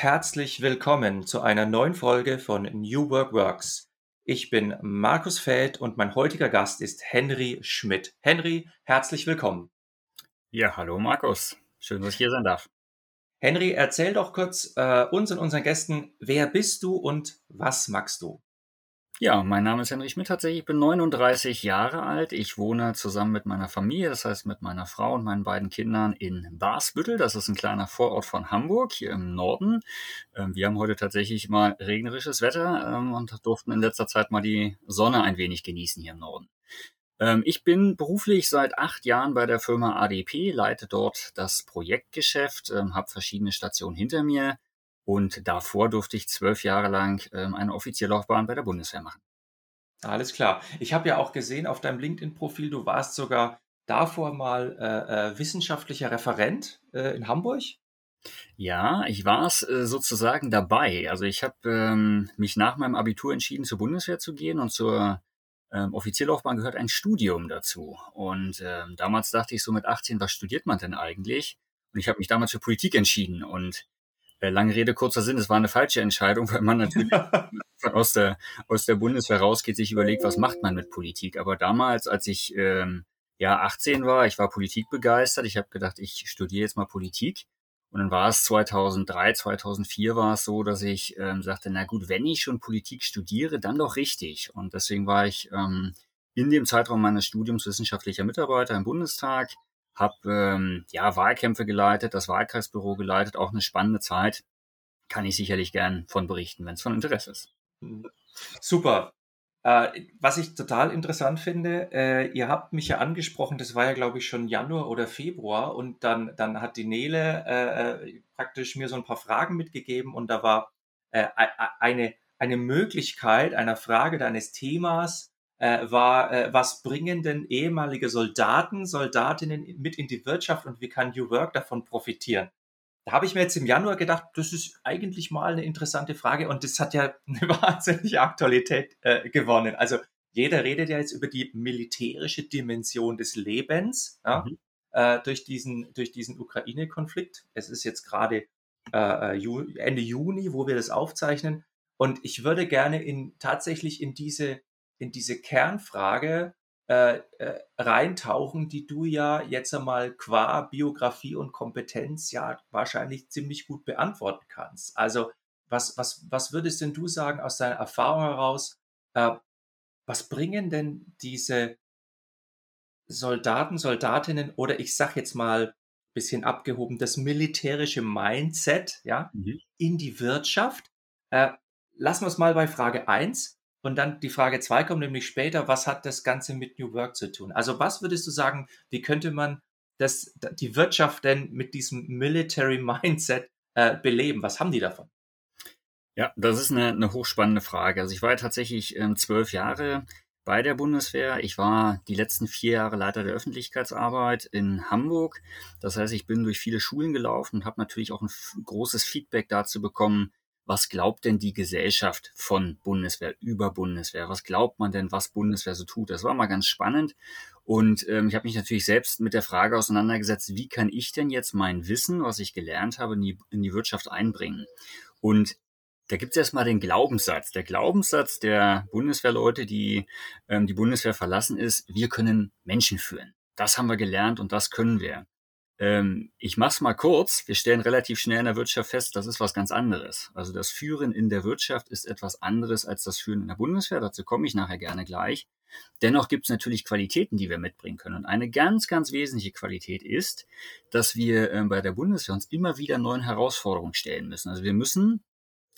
Herzlich willkommen zu einer neuen Folge von New Work Works. Ich bin Markus Feld und mein heutiger Gast ist Henry Schmidt. Henry, herzlich willkommen. Ja, hallo Markus. Schön, dass ich hier sein darf. Henry, erzähl doch kurz äh, uns und unseren Gästen, wer bist du und was magst du? Ja, mein Name ist Henry Schmidt tatsächlich. Ich bin 39 Jahre alt. Ich wohne zusammen mit meiner Familie, das heißt mit meiner Frau und meinen beiden Kindern in Basbüttel. Das ist ein kleiner Vorort von Hamburg hier im Norden. Ähm, wir haben heute tatsächlich mal regnerisches Wetter ähm, und durften in letzter Zeit mal die Sonne ein wenig genießen hier im Norden. Ähm, ich bin beruflich seit acht Jahren bei der Firma ADP, leite dort das Projektgeschäft, habe verschiedene Stationen hinter mir und davor durfte ich zwölf Jahre lang ähm, eine offizielle Laufbahn bei der Bundeswehr machen. Alles klar. Ich habe ja auch gesehen auf deinem LinkedIn-Profil, du warst sogar davor mal äh, äh, wissenschaftlicher Referent äh, in Hamburg. Ja, ich war es äh, sozusagen dabei. Also ich habe ähm, mich nach meinem Abitur entschieden, zur Bundeswehr zu gehen und zur ähm, Offizierlaufbahn gehört ein Studium dazu. Und ähm, damals dachte ich so mit 18, was studiert man denn eigentlich? Und ich habe mich damals für Politik entschieden und lange Rede, kurzer Sinn, es war eine falsche Entscheidung, weil man natürlich aus der, aus der Bundeswehr rausgeht, sich überlegt, was macht man mit Politik. Aber damals, als ich ähm, ja 18 war, ich war Politik begeistert, ich habe gedacht, ich studiere jetzt mal Politik. Und dann war es 2003, 2004 war es so, dass ich ähm, sagte, na gut, wenn ich schon Politik studiere, dann doch richtig. Und deswegen war ich ähm, in dem Zeitraum meines Studiums wissenschaftlicher Mitarbeiter im Bundestag, habe ähm, ja Wahlkämpfe geleitet, das Wahlkreisbüro geleitet, auch eine spannende Zeit. Kann ich sicherlich gern von berichten, wenn es von Interesse ist. Super. Äh, was ich total interessant finde, äh, ihr habt mich ja angesprochen, das war ja glaube ich schon Januar oder Februar und dann, dann hat die Nele äh, äh praktisch mir so ein paar Fragen mitgegeben und da war äh, eine, eine Möglichkeit einer Frage, deines Themas, äh, war, äh, was bringen denn ehemalige Soldaten, Soldatinnen mit in die Wirtschaft und wie kann New Work davon profitieren? Da habe ich mir jetzt im Januar gedacht, das ist eigentlich mal eine interessante Frage und das hat ja eine wahnsinnige Aktualität äh, gewonnen. Also jeder redet ja jetzt über die militärische Dimension des Lebens ja, mhm. äh, durch diesen, durch diesen Ukraine-Konflikt. Es ist jetzt gerade äh, äh Ende Juni, wo wir das aufzeichnen. Und ich würde gerne in, tatsächlich in diese in diese Kernfrage äh, äh, reintauchen, die du ja jetzt einmal qua Biografie und Kompetenz ja wahrscheinlich ziemlich gut beantworten kannst. Also was, was, was würdest denn du sagen aus deiner Erfahrung heraus, äh, was bringen denn diese Soldaten, Soldatinnen oder ich sag jetzt mal bisschen abgehoben, das militärische Mindset ja, mhm. in die Wirtschaft? Äh, lassen wir es mal bei Frage 1. Und dann die Frage zwei kommt nämlich später, was hat das Ganze mit New Work zu tun? Also was würdest du sagen, wie könnte man das, die Wirtschaft denn mit diesem Military Mindset äh, beleben? Was haben die davon? Ja, das ist eine, eine hochspannende Frage. Also ich war ja tatsächlich ähm, zwölf Jahre bei der Bundeswehr. Ich war die letzten vier Jahre Leiter der Öffentlichkeitsarbeit in Hamburg. Das heißt, ich bin durch viele Schulen gelaufen und habe natürlich auch ein großes Feedback dazu bekommen, was glaubt denn die Gesellschaft von Bundeswehr über Bundeswehr? Was glaubt man denn, was Bundeswehr so tut? Das war mal ganz spannend. Und ähm, ich habe mich natürlich selbst mit der Frage auseinandergesetzt, wie kann ich denn jetzt mein Wissen, was ich gelernt habe, in die, in die Wirtschaft einbringen? Und da gibt es erstmal den Glaubenssatz. Der Glaubenssatz der Bundeswehrleute, die ähm, die Bundeswehr verlassen, ist, wir können Menschen führen. Das haben wir gelernt und das können wir. Ähm, ich mach's mal kurz. Wir stellen relativ schnell in der Wirtschaft fest, das ist was ganz anderes. Also das Führen in der Wirtschaft ist etwas anderes als das Führen in der Bundeswehr. Dazu komme ich nachher gerne gleich. Dennoch gibt es natürlich Qualitäten, die wir mitbringen können. Und eine ganz, ganz wesentliche Qualität ist, dass wir äh, bei der Bundeswehr uns immer wieder neuen Herausforderungen stellen müssen. Also wir müssen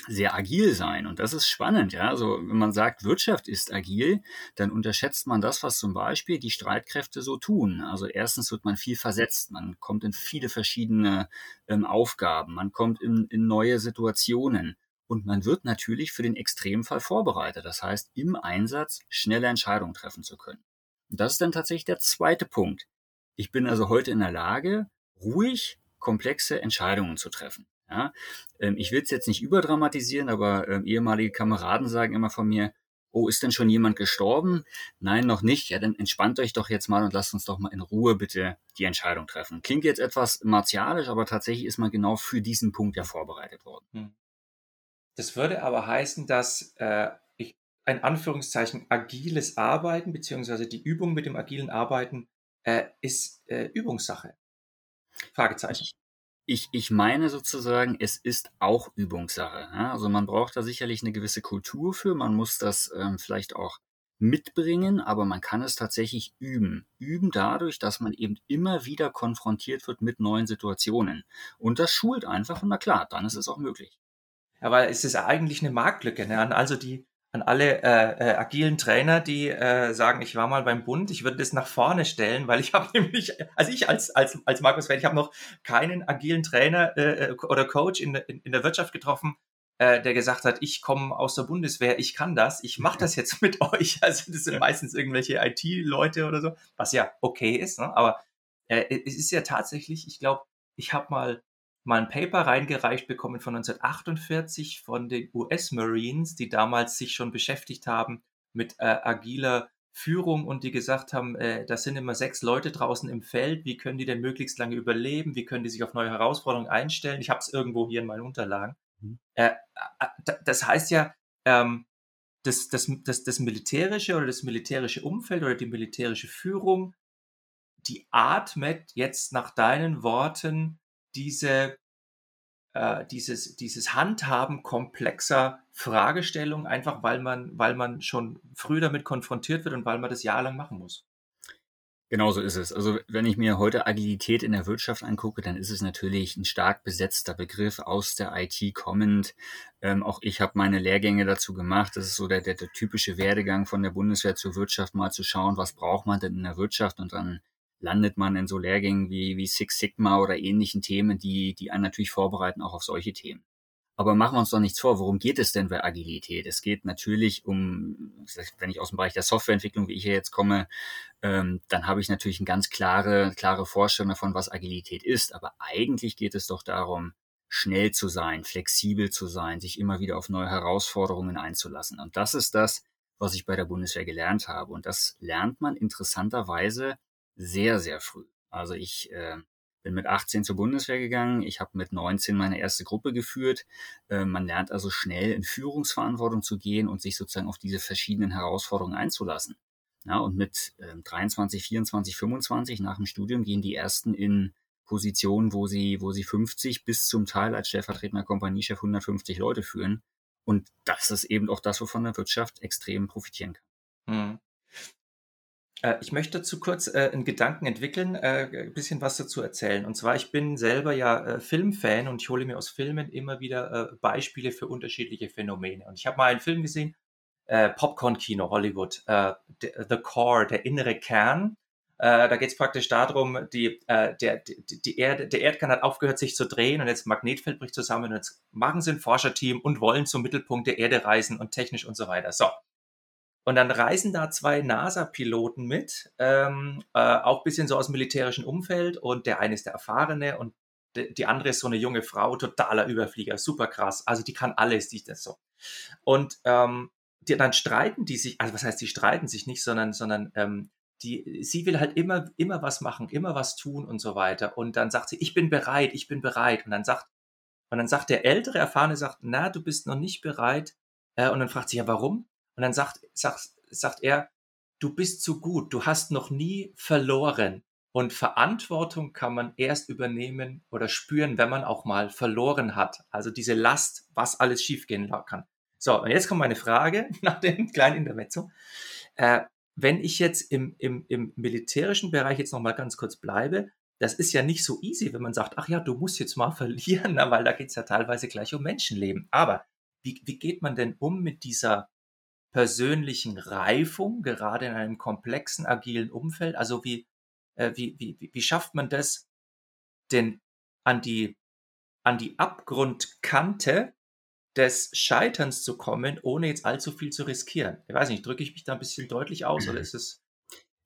sehr agil sein. Und das ist spannend, ja. Also wenn man sagt, Wirtschaft ist agil, dann unterschätzt man das, was zum Beispiel die Streitkräfte so tun. Also erstens wird man viel versetzt, man kommt in viele verschiedene ähm, Aufgaben, man kommt in, in neue Situationen. und man wird natürlich für den Extremfall vorbereitet. Das heißt, im Einsatz schnelle Entscheidungen treffen zu können. Und das ist dann tatsächlich der zweite Punkt. Ich bin also heute in der Lage, ruhig komplexe Entscheidungen zu treffen. Ja, ähm, ich will es jetzt nicht überdramatisieren, aber äh, ehemalige Kameraden sagen immer von mir, oh, ist denn schon jemand gestorben? Nein, noch nicht. Ja, dann entspannt euch doch jetzt mal und lasst uns doch mal in Ruhe bitte die Entscheidung treffen. Klingt jetzt etwas martialisch, aber tatsächlich ist man genau für diesen Punkt ja vorbereitet worden. Hm. Das würde aber heißen, dass äh, ich ein Anführungszeichen agiles Arbeiten beziehungsweise die Übung mit dem agilen Arbeiten äh, ist äh, Übungssache. Fragezeichen. Ich, ich meine sozusagen, es ist auch Übungssache. Ja? Also man braucht da sicherlich eine gewisse Kultur für, man muss das ähm, vielleicht auch mitbringen, aber man kann es tatsächlich üben. Üben dadurch, dass man eben immer wieder konfrontiert wird mit neuen Situationen. Und das schult einfach und na klar, dann ist es auch möglich. Aber es ist eigentlich eine Marktlücke. Ne? Also die, an alle äh, äh, agilen Trainer, die äh, sagen, ich war mal beim Bund, ich würde das nach vorne stellen, weil ich habe nämlich, also ich als, als, als Markus Feld, ich habe noch keinen agilen Trainer äh, äh, oder Coach in, in, in der Wirtschaft getroffen, äh, der gesagt hat, ich komme aus der Bundeswehr, ich kann das, ich mache das jetzt mit euch. Also das sind meistens irgendwelche IT-Leute oder so, was ja okay ist, ne? aber äh, es ist ja tatsächlich, ich glaube, ich habe mal mal ein Paper reingereicht bekommen von 1948 von den US Marines, die damals sich schon beschäftigt haben mit äh, agiler Führung und die gesagt haben, äh, da sind immer sechs Leute draußen im Feld, wie können die denn möglichst lange überleben, wie können die sich auf neue Herausforderungen einstellen. Ich habe es irgendwo hier in meinen Unterlagen. Mhm. Äh, das heißt ja, ähm, das, das, das, das militärische oder das militärische Umfeld oder die militärische Führung, die atmet jetzt nach deinen Worten diese, äh, dieses, dieses Handhaben komplexer Fragestellungen, einfach weil man, weil man schon früh damit konfrontiert wird und weil man das jahrelang machen muss. Genauso ist es. Also wenn ich mir heute Agilität in der Wirtschaft angucke, dann ist es natürlich ein stark besetzter Begriff aus der IT kommend. Ähm, auch ich habe meine Lehrgänge dazu gemacht. Das ist so der, der, der typische Werdegang von der Bundeswehr zur Wirtschaft, mal zu schauen, was braucht man denn in der Wirtschaft und dann landet man in so Lehrgängen wie, wie Six Sigma oder ähnlichen Themen, die, die einen natürlich vorbereiten auch auf solche Themen. Aber machen wir uns doch nichts vor, worum geht es denn bei Agilität? Es geht natürlich um, wenn ich aus dem Bereich der Softwareentwicklung, wie ich hier jetzt komme, ähm, dann habe ich natürlich eine ganz klare, klare Vorstellung davon, was Agilität ist. Aber eigentlich geht es doch darum, schnell zu sein, flexibel zu sein, sich immer wieder auf neue Herausforderungen einzulassen. Und das ist das, was ich bei der Bundeswehr gelernt habe. Und das lernt man interessanterweise sehr, sehr früh. Also ich äh, bin mit 18 zur Bundeswehr gegangen, ich habe mit 19 meine erste Gruppe geführt. Äh, man lernt also schnell in Führungsverantwortung zu gehen und sich sozusagen auf diese verschiedenen Herausforderungen einzulassen. Ja, und mit äh, 23, 24, 25 nach dem Studium gehen die ersten in Positionen, wo sie, wo sie 50 bis zum Teil als stellvertretender Kompaniechef 150 Leute führen. Und das ist eben auch das, wovon der Wirtschaft extrem profitieren kann. Hm. Äh, ich möchte dazu kurz äh, einen Gedanken entwickeln, äh, ein bisschen was dazu erzählen. Und zwar, ich bin selber ja äh, Filmfan und ich hole mir aus Filmen immer wieder äh, Beispiele für unterschiedliche Phänomene. Und ich habe mal einen Film gesehen, äh, Popcorn-Kino, Hollywood, The Core, der innere Kern. Da geht es praktisch darum, die, der, die Erde, der Erdkern hat aufgehört, sich zu drehen und jetzt Magnetfeld bricht zusammen und jetzt machen sie ein Forscherteam und wollen zum Mittelpunkt der Erde reisen und technisch und so weiter. So, und dann reisen da zwei NASA-Piloten mit, ähm, äh, auch bisschen so aus dem militärischen Umfeld. Und der eine ist der Erfahrene und de, die andere ist so eine junge Frau, totaler Überflieger, super krass. Also die kann alles, die ist das so. Und ähm, die, dann streiten die sich, also was heißt, die streiten sich nicht, sondern, sondern ähm, die, sie will halt immer, immer was machen, immer was tun und so weiter. Und dann sagt sie, ich bin bereit, ich bin bereit. Und dann sagt, und dann sagt der ältere Erfahrene, sagt, na, du bist noch nicht bereit. Äh, und dann fragt sie, ja, warum? Und dann sagt, sagt, sagt er, du bist zu gut, du hast noch nie verloren. Und Verantwortung kann man erst übernehmen oder spüren, wenn man auch mal verloren hat. Also diese Last, was alles schiefgehen kann. So, und jetzt kommt meine Frage nach dem kleinen Intermezzo. Äh, wenn ich jetzt im, im, im militärischen Bereich jetzt nochmal ganz kurz bleibe, das ist ja nicht so easy, wenn man sagt, ach ja, du musst jetzt mal verlieren, weil da geht es ja teilweise gleich um Menschenleben. Aber wie, wie geht man denn um mit dieser persönlichen Reifung, gerade in einem komplexen, agilen Umfeld? Also wie, äh, wie, wie, wie schafft man das, denn an die, an die Abgrundkante des Scheiterns zu kommen, ohne jetzt allzu viel zu riskieren? Ich weiß nicht, drücke ich mich da ein bisschen deutlich aus oder ist es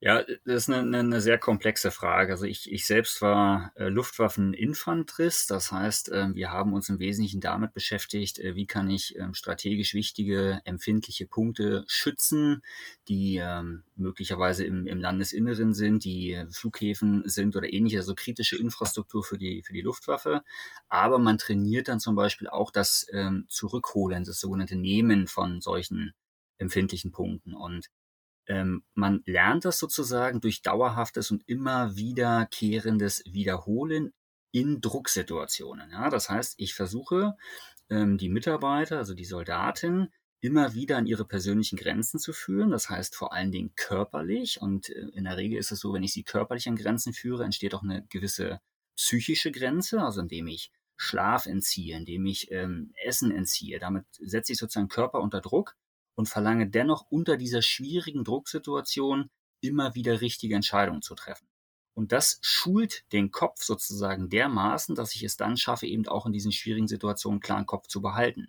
ja, das ist eine, eine, sehr komplexe Frage. Also ich, ich selbst war äh, Luftwaffeninfanterist, das heißt, äh, wir haben uns im Wesentlichen damit beschäftigt, äh, wie kann ich ähm, strategisch wichtige, empfindliche Punkte schützen, die ähm, möglicherweise im, im Landesinneren sind, die Flughäfen sind oder ähnliche, also kritische Infrastruktur für die, für die Luftwaffe. Aber man trainiert dann zum Beispiel auch das ähm, Zurückholen, das sogenannte Nehmen von solchen empfindlichen Punkten. Und ähm, man lernt das sozusagen durch dauerhaftes und immer wiederkehrendes Wiederholen in Drucksituationen. Ja, das heißt, ich versuche ähm, die Mitarbeiter, also die Soldaten, immer wieder an ihre persönlichen Grenzen zu führen. Das heißt vor allen Dingen körperlich. Und äh, in der Regel ist es so, wenn ich sie körperlich an Grenzen führe, entsteht auch eine gewisse psychische Grenze, also indem ich Schlaf entziehe, indem ich ähm, Essen entziehe. Damit setze ich sozusagen Körper unter Druck und verlange dennoch unter dieser schwierigen Drucksituation immer wieder richtige Entscheidungen zu treffen. Und das schult den Kopf sozusagen dermaßen, dass ich es dann schaffe, eben auch in diesen schwierigen Situationen klaren Kopf zu behalten.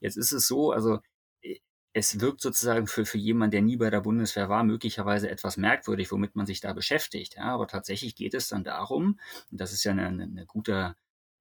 Jetzt ist es so, also äh, es wirkt sozusagen für, für jemanden, der nie bei der Bundeswehr war, möglicherweise etwas merkwürdig, womit man sich da beschäftigt. Ja, aber tatsächlich geht es dann darum, und das ist ja eine, eine, gute,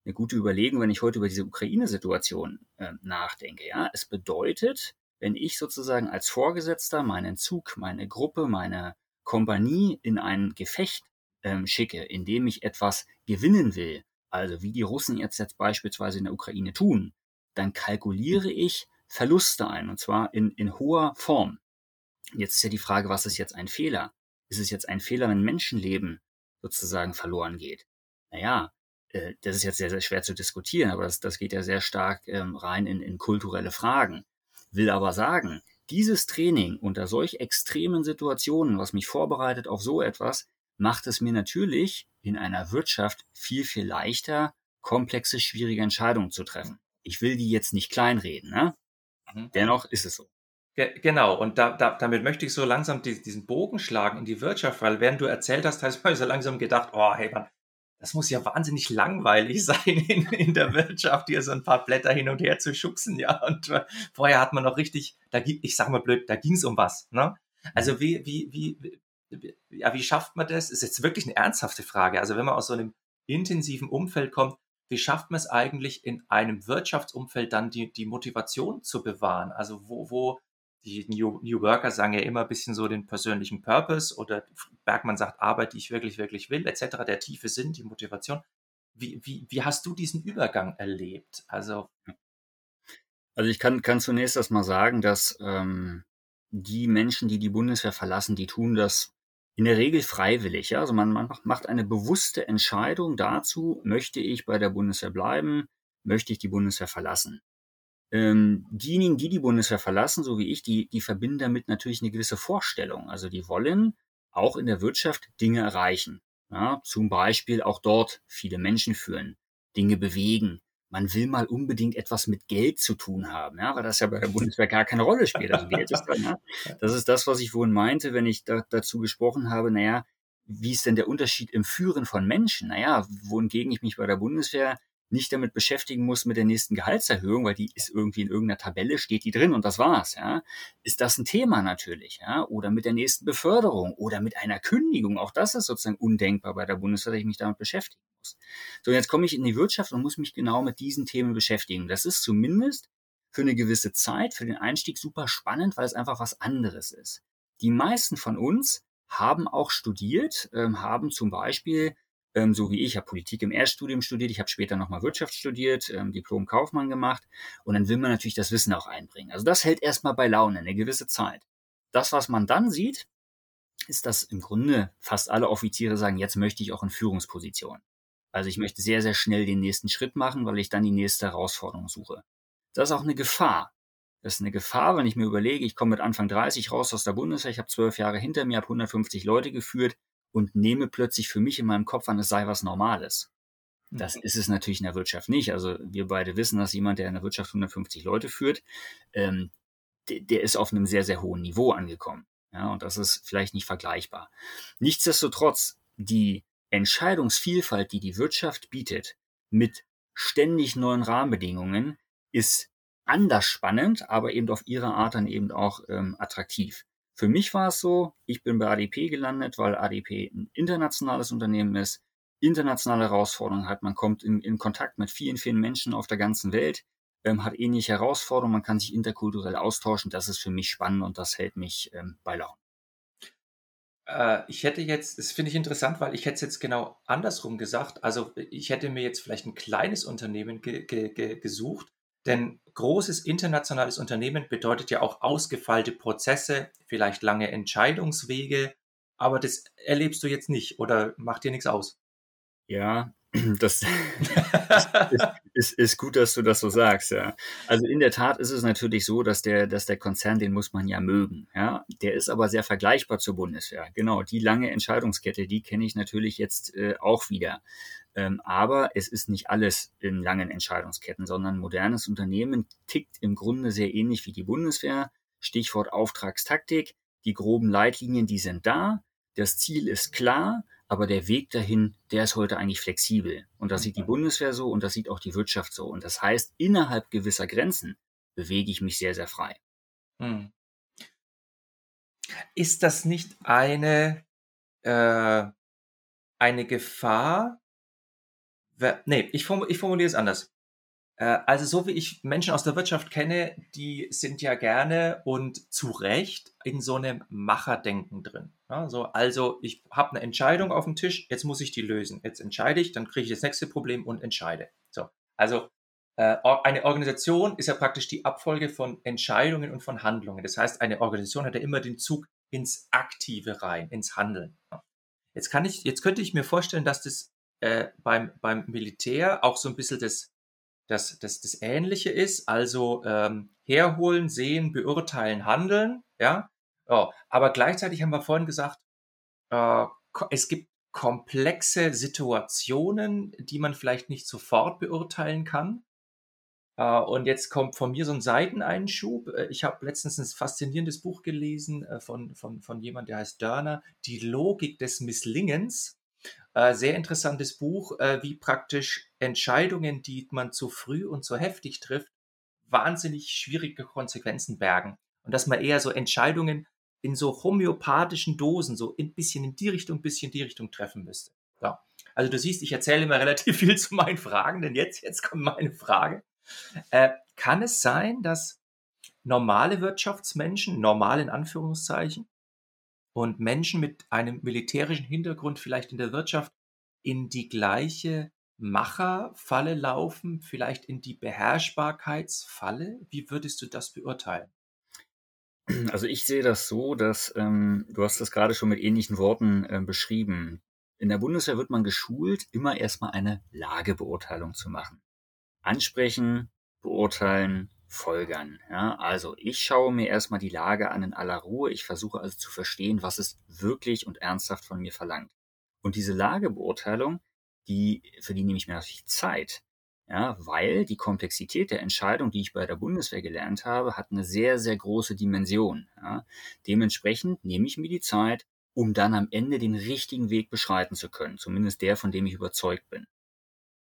eine gute Überlegung, wenn ich heute über diese Ukraine-Situation äh, nachdenke. Ja, es bedeutet, wenn ich sozusagen als Vorgesetzter meinen Zug, meine Gruppe, meine Kompanie in ein Gefecht ähm, schicke, in dem ich etwas gewinnen will, also wie die Russen jetzt, jetzt beispielsweise in der Ukraine tun, dann kalkuliere ich Verluste ein, und zwar in, in hoher Form. Jetzt ist ja die Frage, was ist jetzt ein Fehler? Ist es jetzt ein Fehler, wenn Menschenleben sozusagen verloren geht? Naja, äh, das ist jetzt sehr, sehr schwer zu diskutieren, aber das, das geht ja sehr stark ähm, rein in, in kulturelle Fragen. Will aber sagen, dieses Training unter solch extremen Situationen, was mich vorbereitet auf so etwas, macht es mir natürlich in einer Wirtschaft viel, viel leichter, komplexe, schwierige Entscheidungen zu treffen. Ich will die jetzt nicht kleinreden, ne? Mhm. Dennoch ist es so. Genau, und da, da, damit möchte ich so langsam diesen Bogen schlagen in die Wirtschaft, weil während du erzählt hast, habe ich so langsam gedacht, oh, hey, man, das muss ja wahnsinnig langweilig sein in, in der Wirtschaft, hier so ein paar Blätter hin und her zu schubsen, ja. Und äh, vorher hat man noch richtig, da ich sag mal blöd, da ging es um was, ne? Also wie, wie, wie, wie, ja, wie schafft man das? Ist jetzt wirklich eine ernsthafte Frage. Also wenn man aus so einem intensiven Umfeld kommt, wie schafft man es eigentlich in einem Wirtschaftsumfeld dann die, die Motivation zu bewahren? Also wo, wo, die New, New Worker sagen ja immer ein bisschen so den persönlichen Purpose oder Bergmann sagt Arbeit, die ich wirklich, wirklich will, etc., der tiefe Sinn, die Motivation. Wie, wie, wie hast du diesen Übergang erlebt? Also, also ich kann, kann zunächst erstmal sagen, dass ähm, die Menschen, die die Bundeswehr verlassen, die tun das in der Regel freiwillig. Ja? Also man, man macht eine bewusste Entscheidung dazu, möchte ich bei der Bundeswehr bleiben, möchte ich die Bundeswehr verlassen. Ähm, diejenigen, die die Bundeswehr verlassen, so wie ich, die, die verbinden damit natürlich eine gewisse Vorstellung. Also die wollen auch in der Wirtschaft Dinge erreichen. Ja, zum Beispiel auch dort viele Menschen führen, Dinge bewegen. Man will mal unbedingt etwas mit Geld zu tun haben, ja, weil das ja bei der Bundeswehr gar keine Rolle spielt. Also Geld ist dann, ja. Das ist das, was ich vorhin meinte, wenn ich da, dazu gesprochen habe, naja, wie ist denn der Unterschied im Führen von Menschen? Naja, wohingegen ich mich bei der Bundeswehr nicht damit beschäftigen muss mit der nächsten Gehaltserhöhung, weil die ist irgendwie in irgendeiner Tabelle, steht die drin und das war's, ja, ist das ein Thema natürlich, ja, oder mit der nächsten Beförderung oder mit einer Kündigung. Auch das ist sozusagen undenkbar bei der Bundeswehr, dass ich mich damit beschäftigen muss. So, jetzt komme ich in die Wirtschaft und muss mich genau mit diesen Themen beschäftigen. Das ist zumindest für eine gewisse Zeit, für den Einstieg super spannend, weil es einfach was anderes ist. Die meisten von uns haben auch studiert, ähm, haben zum Beispiel ähm, so wie ich. Ich habe Politik im Erststudium studiert, ich habe später nochmal Wirtschaft studiert, ähm, Diplom Kaufmann gemacht und dann will man natürlich das Wissen auch einbringen. Also das hält erstmal bei Laune eine gewisse Zeit. Das, was man dann sieht, ist, dass im Grunde fast alle Offiziere sagen, jetzt möchte ich auch in Führungsposition. Also ich möchte sehr, sehr schnell den nächsten Schritt machen, weil ich dann die nächste Herausforderung suche. Das ist auch eine Gefahr. Das ist eine Gefahr, wenn ich mir überlege, ich komme mit Anfang 30 raus aus der Bundeswehr, ich habe zwölf Jahre hinter mir, habe 150 Leute geführt und nehme plötzlich für mich in meinem Kopf an, es sei was Normales. Das ist es natürlich in der Wirtschaft nicht. Also wir beide wissen, dass jemand, der in der Wirtschaft 150 Leute führt, ähm, der, der ist auf einem sehr, sehr hohen Niveau angekommen. Ja, und das ist vielleicht nicht vergleichbar. Nichtsdestotrotz, die Entscheidungsvielfalt, die die Wirtschaft bietet, mit ständig neuen Rahmenbedingungen, ist anders spannend, aber eben auf ihre Art dann eben auch ähm, attraktiv. Für mich war es so, ich bin bei ADP gelandet, weil ADP ein internationales Unternehmen ist, internationale Herausforderungen hat. Man kommt in, in Kontakt mit vielen, vielen Menschen auf der ganzen Welt, ähm, hat ähnliche Herausforderungen, man kann sich interkulturell austauschen. Das ist für mich spannend und das hält mich ähm, bei Laune. Äh, ich hätte jetzt, das finde ich interessant, weil ich hätte es jetzt genau andersrum gesagt. Also ich hätte mir jetzt vielleicht ein kleines Unternehmen ge ge ge gesucht, denn großes internationales Unternehmen bedeutet ja auch ausgefeilte Prozesse, vielleicht lange Entscheidungswege, aber das erlebst du jetzt nicht oder macht dir nichts aus. Ja, das ist, ist, ist, gut, dass du das so sagst, ja. Also in der Tat ist es natürlich so, dass der, dass der Konzern, den muss man ja mögen, ja. Der ist aber sehr vergleichbar zur Bundeswehr. Genau, die lange Entscheidungskette, die kenne ich natürlich jetzt äh, auch wieder. Ähm, aber es ist nicht alles in langen Entscheidungsketten, sondern modernes Unternehmen tickt im Grunde sehr ähnlich wie die Bundeswehr. Stichwort Auftragstaktik. Die groben Leitlinien, die sind da. Das Ziel ist klar, aber der Weg dahin, der ist heute eigentlich flexibel. Und das sieht die Bundeswehr so und das sieht auch die Wirtschaft so. Und das heißt, innerhalb gewisser Grenzen bewege ich mich sehr, sehr frei. Hm. Ist das nicht eine, äh, eine Gefahr, nee, ich, form, ich formuliere es anders. Äh, also so wie ich Menschen aus der Wirtschaft kenne, die sind ja gerne und zu Recht in so einem Macherdenken drin. Ja, so, also ich habe eine Entscheidung auf dem Tisch, jetzt muss ich die lösen. Jetzt entscheide ich, dann kriege ich das nächste Problem und entscheide. So, also äh, eine Organisation ist ja praktisch die Abfolge von Entscheidungen und von Handlungen. Das heißt, eine Organisation hat ja immer den Zug ins Aktive rein, ins Handeln. Jetzt kann ich, jetzt könnte ich mir vorstellen, dass das äh, beim, beim Militär auch so ein bisschen das, das, das, das Ähnliche ist. Also ähm, herholen, sehen, beurteilen, handeln. Ja? Oh, aber gleichzeitig haben wir vorhin gesagt, äh, es gibt komplexe Situationen, die man vielleicht nicht sofort beurteilen kann. Uh, und jetzt kommt von mir so ein Seiteneinschub. Äh, ich habe letztens ein faszinierendes Buch gelesen uh, von, von, von jemand, der heißt Dörner, Die Logik des Misslingens. Äh, sehr interessantes Buch, äh, wie praktisch Entscheidungen, die man zu früh und zu heftig trifft, wahnsinnig schwierige Konsequenzen bergen. Und dass man eher so Entscheidungen in so homöopathischen Dosen, so ein bisschen in die Richtung, ein bisschen in die Richtung treffen müsste. Ja. Also du siehst, ich erzähle immer relativ viel zu meinen Fragen, denn jetzt, jetzt kommt meine Frage. Äh, kann es sein, dass normale Wirtschaftsmenschen, normal in Anführungszeichen, und Menschen mit einem militärischen Hintergrund vielleicht in der Wirtschaft in die gleiche Macherfalle laufen, vielleicht in die Beherrschbarkeitsfalle? Wie würdest du das beurteilen? Also ich sehe das so, dass ähm, du hast das gerade schon mit ähnlichen Worten äh, beschrieben. In der Bundeswehr wird man geschult, immer erstmal eine Lagebeurteilung zu machen. Ansprechen, beurteilen, folgern. Ja, also ich schaue mir erstmal die Lage an in aller Ruhe. Ich versuche also zu verstehen, was es wirklich und ernsthaft von mir verlangt. Und diese Lagebeurteilung, die, für die nehme ich mir natürlich Zeit. Ja, weil die Komplexität der Entscheidung, die ich bei der Bundeswehr gelernt habe, hat eine sehr, sehr große Dimension. Ja. Dementsprechend nehme ich mir die Zeit, um dann am Ende den richtigen Weg beschreiten zu können. Zumindest der, von dem ich überzeugt bin.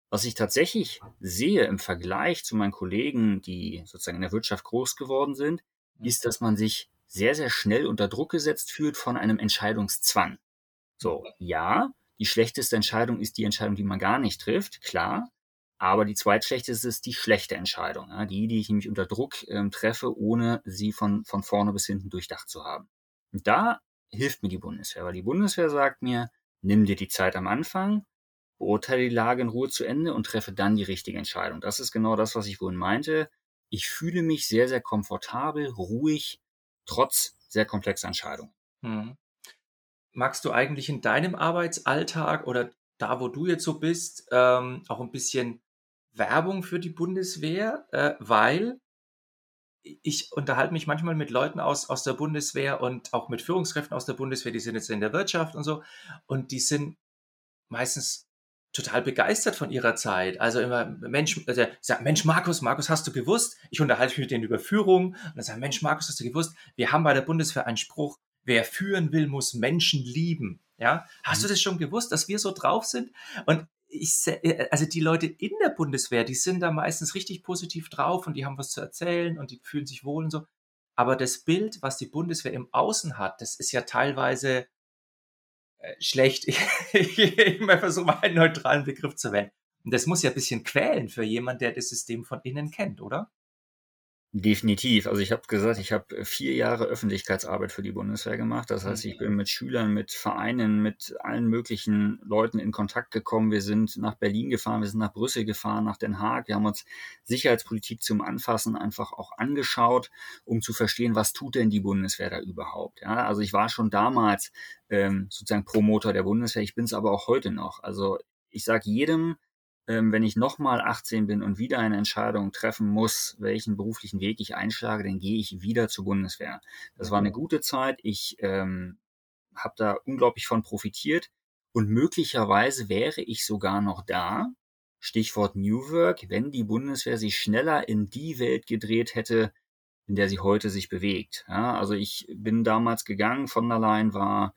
Was ich tatsächlich sehe im Vergleich zu meinen Kollegen, die sozusagen in der Wirtschaft groß geworden sind, mhm. ist, dass man sich sehr, sehr schnell unter Druck gesetzt fühlt von einem Entscheidungszwang. So, ja, die schlechteste Entscheidung ist die Entscheidung, die man gar nicht trifft, klar. Aber die zweitschlechteste ist die schlechte Entscheidung, ja, die, die ich nämlich unter Druck ähm, treffe, ohne sie von, von vorne bis hinten durchdacht zu haben. Und da hilft mir die Bundeswehr, weil die Bundeswehr sagt mir, nimm dir die Zeit am Anfang, beurteile die Lage in Ruhe zu Ende und treffe dann die richtige Entscheidung. Das ist genau das, was ich vorhin meinte. Ich fühle mich sehr, sehr komfortabel, ruhig, trotz sehr komplexer Entscheidungen. Hm. Magst du eigentlich in deinem Arbeitsalltag oder da, wo du jetzt so bist, ähm, auch ein bisschen Werbung für die Bundeswehr? Äh, weil ich unterhalte mich manchmal mit Leuten aus, aus der Bundeswehr und auch mit Führungskräften aus der Bundeswehr, die sind jetzt in der Wirtschaft und so, und die sind meistens total begeistert von ihrer Zeit. Also immer, Mensch, also sagt, Mensch, Markus, Markus, hast du gewusst? Ich unterhalte mich mit denen über Führung und dann sagt, Mensch, Markus, hast du gewusst? Wir haben bei der Bundeswehr einen Spruch, wer führen will, muss Menschen lieben. Ja, hast mhm. du das schon gewusst, dass wir so drauf sind? Und ich, äh, also die Leute in der Bundeswehr, die sind da meistens richtig positiv drauf und die haben was zu erzählen und die fühlen sich wohl und so. Aber das Bild, was die Bundeswehr im Außen hat, das ist ja teilweise äh, schlecht. ich, ich versuche mal einen neutralen Begriff zu wählen. Und das muss ja ein bisschen quälen für jemanden, der das System von innen kennt, oder? Definitiv. Also ich habe gesagt, ich habe vier Jahre Öffentlichkeitsarbeit für die Bundeswehr gemacht. Das heißt, ich mhm. bin mit Schülern, mit Vereinen, mit allen möglichen Leuten in Kontakt gekommen. Wir sind nach Berlin gefahren, wir sind nach Brüssel gefahren, nach Den Haag. Wir haben uns Sicherheitspolitik zum Anfassen einfach auch angeschaut, um zu verstehen, was tut denn die Bundeswehr da überhaupt. Ja, also ich war schon damals ähm, sozusagen Promotor der Bundeswehr. Ich bin es aber auch heute noch. Also ich sage jedem, ähm, wenn ich nochmal 18 bin und wieder eine Entscheidung treffen muss, welchen beruflichen Weg ich einschlage, dann gehe ich wieder zur Bundeswehr. Das war eine mhm. gute Zeit. Ich ähm, habe da unglaublich von profitiert und möglicherweise wäre ich sogar noch da. Stichwort New Work, wenn die Bundeswehr sich schneller in die Welt gedreht hätte, in der sie heute sich bewegt. Ja, also ich bin damals gegangen, von der Leyen war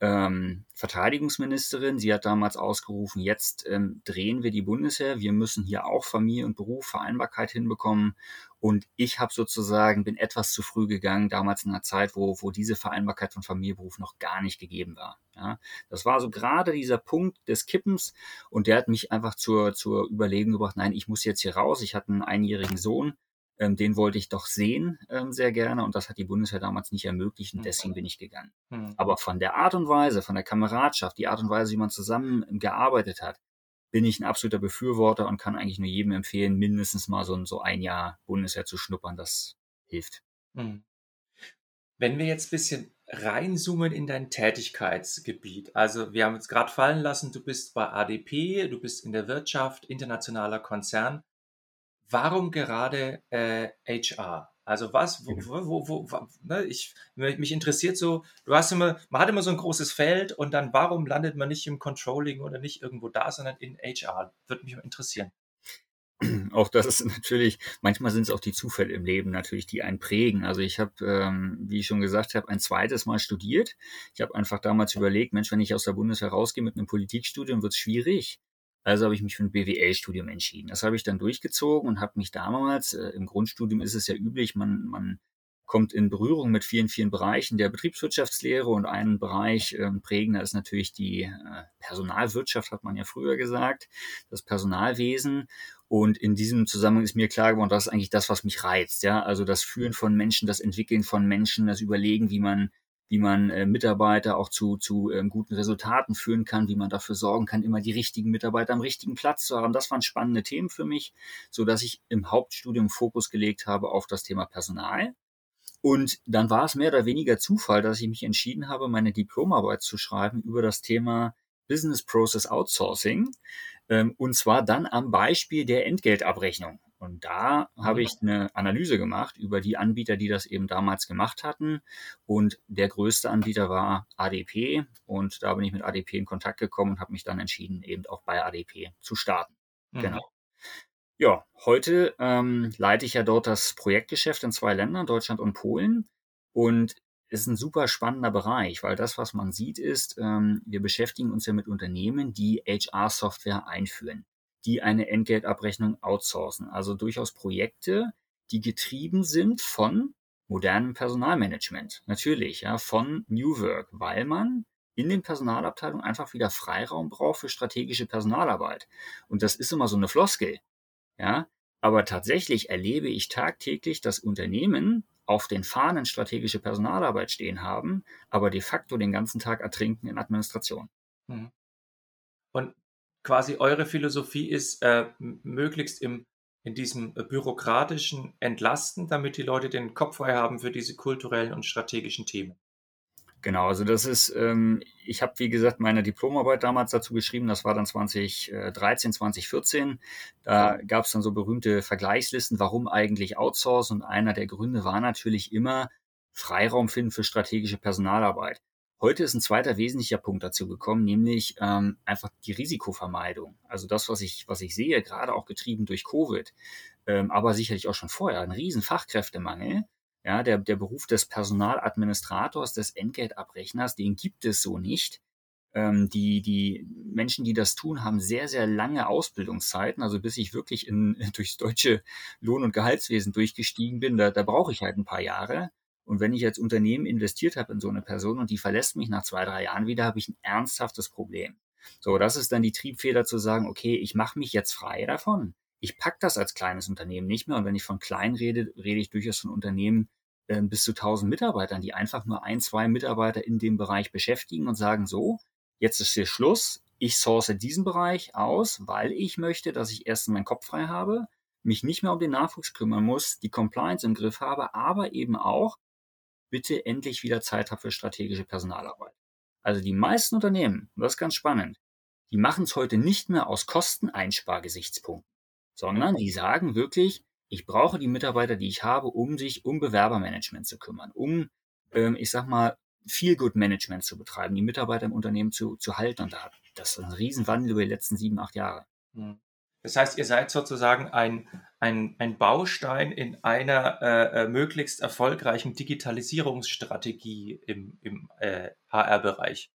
ähm, Verteidigungsministerin. Sie hat damals ausgerufen, jetzt ähm, drehen wir die Bundeswehr. Wir müssen hier auch Familie und Beruf, Vereinbarkeit hinbekommen. Und ich habe sozusagen, bin etwas zu früh gegangen, damals in einer Zeit, wo, wo diese Vereinbarkeit von Familie und Beruf noch gar nicht gegeben war. Ja, das war so gerade dieser Punkt des Kippens und der hat mich einfach zur, zur Überlegung gebracht, nein, ich muss jetzt hier raus. Ich hatte einen einjährigen Sohn, ähm, den wollte ich doch sehen, ähm, sehr gerne. Und das hat die Bundeswehr damals nicht ermöglicht und deswegen bin ich gegangen. Mhm. Aber von der Art und Weise, von der Kameradschaft, die Art und Weise, wie man zusammen gearbeitet hat, bin ich ein absoluter Befürworter und kann eigentlich nur jedem empfehlen, mindestens mal so, so ein Jahr Bundeswehr zu schnuppern. Das hilft. Mhm. Wenn wir jetzt ein bisschen reinzoomen in dein Tätigkeitsgebiet. Also wir haben jetzt gerade fallen lassen, du bist bei ADP, du bist in der Wirtschaft, internationaler Konzern warum gerade äh, HR? Also was, wo, mhm. wo, wo, wo ne, ich, mich interessiert so, du hast immer, man hat immer so ein großes Feld und dann warum landet man nicht im Controlling oder nicht irgendwo da, sondern in HR? Würde mich interessieren. Auch das ist natürlich, manchmal sind es auch die Zufälle im Leben natürlich, die einen prägen. Also ich habe, ähm, wie ich schon gesagt habe, ein zweites Mal studiert. Ich habe einfach damals überlegt, Mensch, wenn ich aus der Bundeswehr rausgehe mit einem Politikstudium, wird es schwierig. Also habe ich mich für ein BWL-Studium entschieden. Das habe ich dann durchgezogen und habe mich damals, äh, im Grundstudium ist es ja üblich, man, man kommt in Berührung mit vielen, vielen Bereichen der Betriebswirtschaftslehre und einen Bereich äh, prägender ist natürlich die äh, Personalwirtschaft, hat man ja früher gesagt, das Personalwesen. Und in diesem Zusammenhang ist mir klar geworden, das ist eigentlich das, was mich reizt. Ja, also das Führen von Menschen, das Entwickeln von Menschen, das Überlegen, wie man wie man äh, Mitarbeiter auch zu, zu ähm, guten Resultaten führen kann, wie man dafür sorgen kann, immer die richtigen Mitarbeiter am richtigen Platz zu haben. Das waren spannende Themen für mich, so dass ich im Hauptstudium Fokus gelegt habe auf das Thema Personal. Und dann war es mehr oder weniger Zufall, dass ich mich entschieden habe, meine Diplomarbeit zu schreiben über das Thema Business Process Outsourcing. Ähm, und zwar dann am Beispiel der Entgeltabrechnung. Und da habe ich eine Analyse gemacht über die Anbieter, die das eben damals gemacht hatten. Und der größte Anbieter war ADP. Und da bin ich mit ADP in Kontakt gekommen und habe mich dann entschieden, eben auch bei ADP zu starten. Mhm. Genau. Ja, heute ähm, leite ich ja dort das Projektgeschäft in zwei Ländern, Deutschland und Polen. Und es ist ein super spannender Bereich, weil das, was man sieht, ist, ähm, wir beschäftigen uns ja mit Unternehmen, die HR-Software einführen die eine Entgeltabrechnung outsourcen. Also durchaus Projekte, die getrieben sind von modernem Personalmanagement. Natürlich, ja, von New Work, weil man in den Personalabteilungen einfach wieder Freiraum braucht für strategische Personalarbeit. Und das ist immer so eine Floskel. Ja, aber tatsächlich erlebe ich tagtäglich, dass Unternehmen auf den Fahnen strategische Personalarbeit stehen haben, aber de facto den ganzen Tag ertrinken in Administration. Hm. Und quasi eure Philosophie ist, äh, möglichst im, in diesem äh, bürokratischen entlasten, damit die Leute den Kopf frei haben für diese kulturellen und strategischen Themen. Genau, also das ist, ähm, ich habe wie gesagt meine Diplomarbeit damals dazu geschrieben, das war dann 2013, 2014. Da gab es dann so berühmte Vergleichslisten, warum eigentlich Outsource und einer der Gründe war natürlich immer Freiraum finden für strategische Personalarbeit. Heute ist ein zweiter wesentlicher Punkt dazu gekommen, nämlich ähm, einfach die Risikovermeidung. Also das, was ich, was ich sehe, gerade auch getrieben durch Covid, ähm, aber sicherlich auch schon vorher, ein riesen Fachkräftemangel. Ja, der, der Beruf des Personaladministrators, des Entgeltabrechners, den gibt es so nicht. Ähm, die, die Menschen, die das tun, haben sehr, sehr lange Ausbildungszeiten. Also bis ich wirklich in, durchs deutsche Lohn- und Gehaltswesen durchgestiegen bin, da, da brauche ich halt ein paar Jahre. Und wenn ich als Unternehmen investiert habe in so eine Person und die verlässt mich nach zwei, drei Jahren wieder, habe ich ein ernsthaftes Problem. So, das ist dann die Triebfeder zu sagen, okay, ich mache mich jetzt frei davon. Ich pack das als kleines Unternehmen nicht mehr. Und wenn ich von klein rede, rede ich durchaus von Unternehmen äh, bis zu 1000 Mitarbeitern, die einfach nur ein, zwei Mitarbeiter in dem Bereich beschäftigen und sagen, so, jetzt ist hier Schluss. Ich source diesen Bereich aus, weil ich möchte, dass ich erstens meinen Kopf frei habe, mich nicht mehr um den Nachwuchs kümmern muss, die Compliance im Griff habe, aber eben auch bitte endlich wieder Zeit habe für strategische Personalarbeit. Also die meisten Unternehmen, und das ist ganz spannend, die machen es heute nicht mehr aus Kosteneinspargesichtspunkten, sondern die sagen wirklich, ich brauche die Mitarbeiter, die ich habe, um sich um Bewerbermanagement zu kümmern, um, ähm, ich sag mal, viel Good Management zu betreiben, die Mitarbeiter im Unternehmen zu, zu halten. Und da, das ist ein Riesenwandel über die letzten sieben, acht Jahre. Hm. Das heißt, ihr seid sozusagen ein, ein, ein Baustein in einer äh, äh möglichst erfolgreichen Digitalisierungsstrategie im, im äh, HR-Bereich.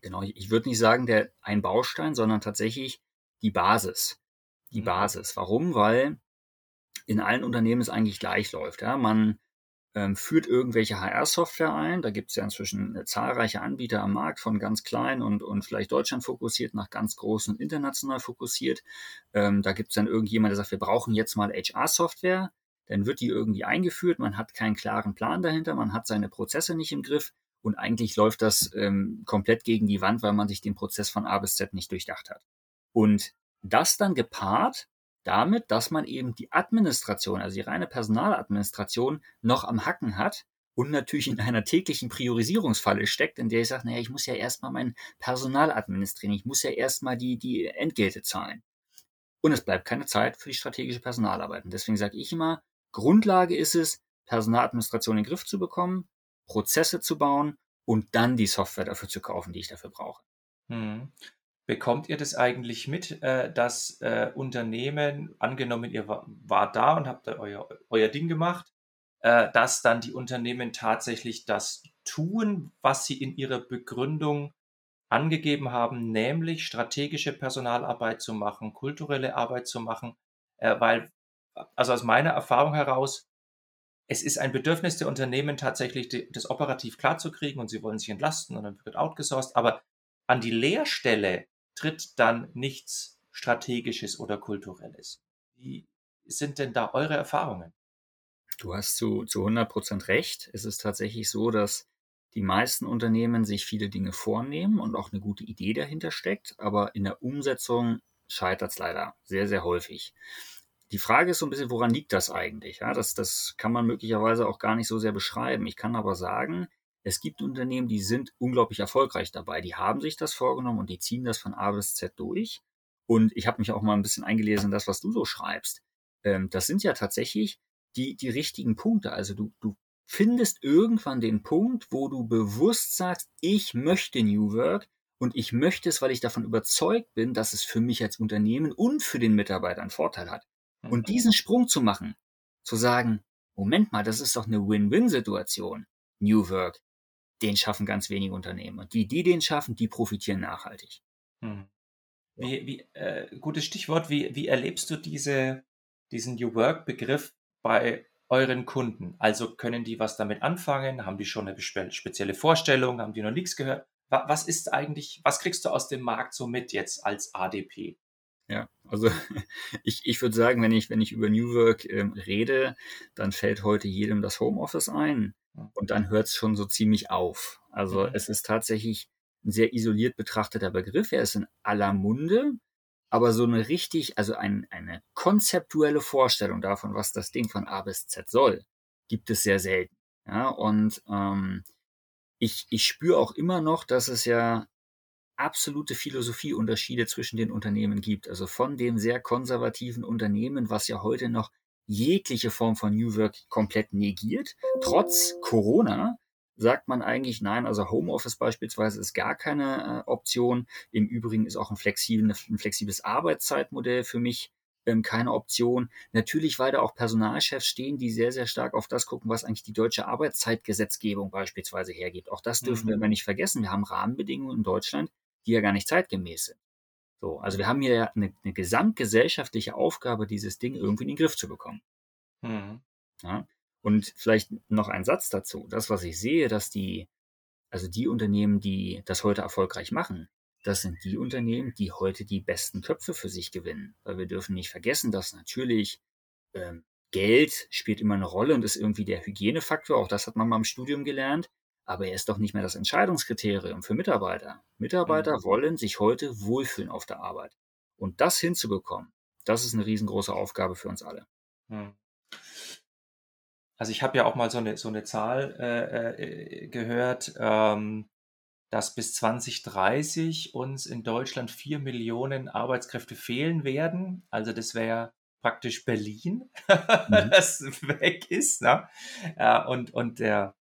Genau, ich, ich würde nicht sagen, der ein Baustein, sondern tatsächlich die Basis. Die mhm. Basis. Warum? Weil in allen Unternehmen es eigentlich gleich läuft. Ja? Man ähm, führt irgendwelche HR-Software ein. Da gibt es ja inzwischen äh, zahlreiche Anbieter am Markt, von ganz klein und, und vielleicht Deutschland fokussiert nach ganz großen und international fokussiert. Ähm, da gibt es dann irgendjemand, der sagt, wir brauchen jetzt mal HR-Software. Dann wird die irgendwie eingeführt. Man hat keinen klaren Plan dahinter. Man hat seine Prozesse nicht im Griff. Und eigentlich läuft das ähm, komplett gegen die Wand, weil man sich den Prozess von A bis Z nicht durchdacht hat. Und das dann gepaart damit, dass man eben die Administration, also die reine Personaladministration noch am Hacken hat und natürlich in einer täglichen Priorisierungsfalle steckt, in der ich sage, naja, ich muss ja erstmal mein Personal administrieren, ich muss ja erstmal die, die Entgelte zahlen. Und es bleibt keine Zeit für die strategische Personalarbeit. Und deswegen sage ich immer, Grundlage ist es, Personaladministration in den Griff zu bekommen, Prozesse zu bauen und dann die Software dafür zu kaufen, die ich dafür brauche. Hm. Bekommt ihr das eigentlich mit, äh, dass äh, Unternehmen, angenommen, ihr war, war da und habt euer, euer Ding gemacht, äh, dass dann die Unternehmen tatsächlich das tun, was sie in ihrer Begründung angegeben haben, nämlich strategische Personalarbeit zu machen, kulturelle Arbeit zu machen, äh, weil, also aus meiner Erfahrung heraus, es ist ein Bedürfnis der Unternehmen tatsächlich, die, das operativ klarzukriegen und sie wollen sich entlasten und dann wird outgesourced, aber an die Lehrstelle tritt dann nichts Strategisches oder Kulturelles. Wie sind denn da eure Erfahrungen? Du hast zu, zu 100 Prozent recht. Es ist tatsächlich so, dass die meisten Unternehmen sich viele Dinge vornehmen und auch eine gute Idee dahinter steckt, aber in der Umsetzung scheitert es leider sehr, sehr häufig. Die Frage ist so ein bisschen, woran liegt das eigentlich? Ja, das, das kann man möglicherweise auch gar nicht so sehr beschreiben. Ich kann aber sagen, es gibt Unternehmen, die sind unglaublich erfolgreich dabei. Die haben sich das vorgenommen und die ziehen das von A bis Z durch. Und ich habe mich auch mal ein bisschen eingelesen in das, was du so schreibst. Ähm, das sind ja tatsächlich die, die richtigen Punkte. Also du, du findest irgendwann den Punkt, wo du bewusst sagst, ich möchte New Work und ich möchte es, weil ich davon überzeugt bin, dass es für mich als Unternehmen und für den Mitarbeiter einen Vorteil hat. Und mhm. diesen Sprung zu machen, zu sagen, Moment mal, das ist doch eine Win-Win-Situation, New Work den schaffen ganz wenige Unternehmen. Und die, die den schaffen, die profitieren nachhaltig. Hm. Wie, wie, äh, gutes Stichwort, wie, wie erlebst du diese, diesen New Work-Begriff bei euren Kunden? Also können die was damit anfangen? Haben die schon eine spezielle Vorstellung? Haben die noch nichts gehört? Was ist eigentlich, was kriegst du aus dem Markt so mit jetzt als ADP? Ja, also ich, ich würde sagen, wenn ich, wenn ich über New Work ähm, rede, dann fällt heute jedem das Homeoffice ein. Und dann hört es schon so ziemlich auf. Also mhm. es ist tatsächlich ein sehr isoliert betrachteter Begriff. Er ist in aller Munde, aber so eine richtig, also ein, eine konzeptuelle Vorstellung davon, was das Ding von A bis Z soll, gibt es sehr selten. Ja, und ähm, ich, ich spüre auch immer noch, dass es ja absolute Philosophieunterschiede zwischen den Unternehmen gibt. Also von dem sehr konservativen Unternehmen, was ja heute noch jegliche Form von New Work komplett negiert. Trotz Corona sagt man eigentlich nein, also Homeoffice beispielsweise ist gar keine äh, Option. Im Übrigen ist auch ein, flexibel, ein flexibles Arbeitszeitmodell für mich ähm, keine Option. Natürlich, weil da auch Personalchefs stehen, die sehr, sehr stark auf das gucken, was eigentlich die deutsche Arbeitszeitgesetzgebung beispielsweise hergibt. Auch das dürfen mhm. wir immer nicht vergessen. Wir haben Rahmenbedingungen in Deutschland, die ja gar nicht zeitgemäß sind. So, also wir haben hier ja eine, eine gesamtgesellschaftliche Aufgabe, dieses Ding irgendwie in den Griff zu bekommen. Mhm. Ja? Und vielleicht noch ein Satz dazu. Das, was ich sehe, dass die, also die Unternehmen, die das heute erfolgreich machen, das sind die Unternehmen, die heute die besten Köpfe für sich gewinnen. Weil wir dürfen nicht vergessen, dass natürlich ähm, Geld spielt immer eine Rolle und ist irgendwie der Hygienefaktor. Auch das hat man mal im Studium gelernt. Aber er ist doch nicht mehr das Entscheidungskriterium für Mitarbeiter. Mitarbeiter mhm. wollen sich heute wohlfühlen auf der Arbeit. Und das hinzubekommen, das ist eine riesengroße Aufgabe für uns alle. Mhm. Also ich habe ja auch mal so eine, so eine Zahl äh, äh, gehört, ähm, dass bis 2030 uns in Deutschland vier Millionen Arbeitskräfte fehlen werden. Also das wäre praktisch Berlin, mhm. das weg ist. Ne? Ja, und, und der,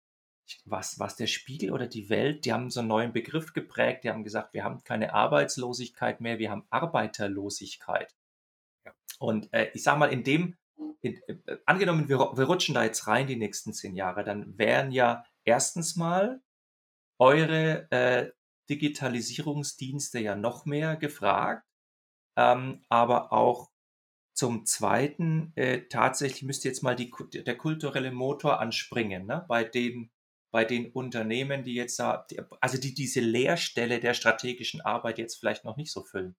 was, was der Spiegel oder die Welt, die haben so einen neuen Begriff geprägt, die haben gesagt, wir haben keine Arbeitslosigkeit mehr, wir haben Arbeiterlosigkeit. Ja. Und äh, ich sage mal, in dem, in, äh, angenommen, wir, wir rutschen da jetzt rein die nächsten zehn Jahre, dann wären ja erstens mal eure äh, Digitalisierungsdienste ja noch mehr gefragt, ähm, aber auch zum Zweiten, äh, tatsächlich müsste jetzt mal die, der kulturelle Motor anspringen, ne? bei, den, bei den Unternehmen, die jetzt da, also die diese Leerstelle der strategischen Arbeit jetzt vielleicht noch nicht so füllen.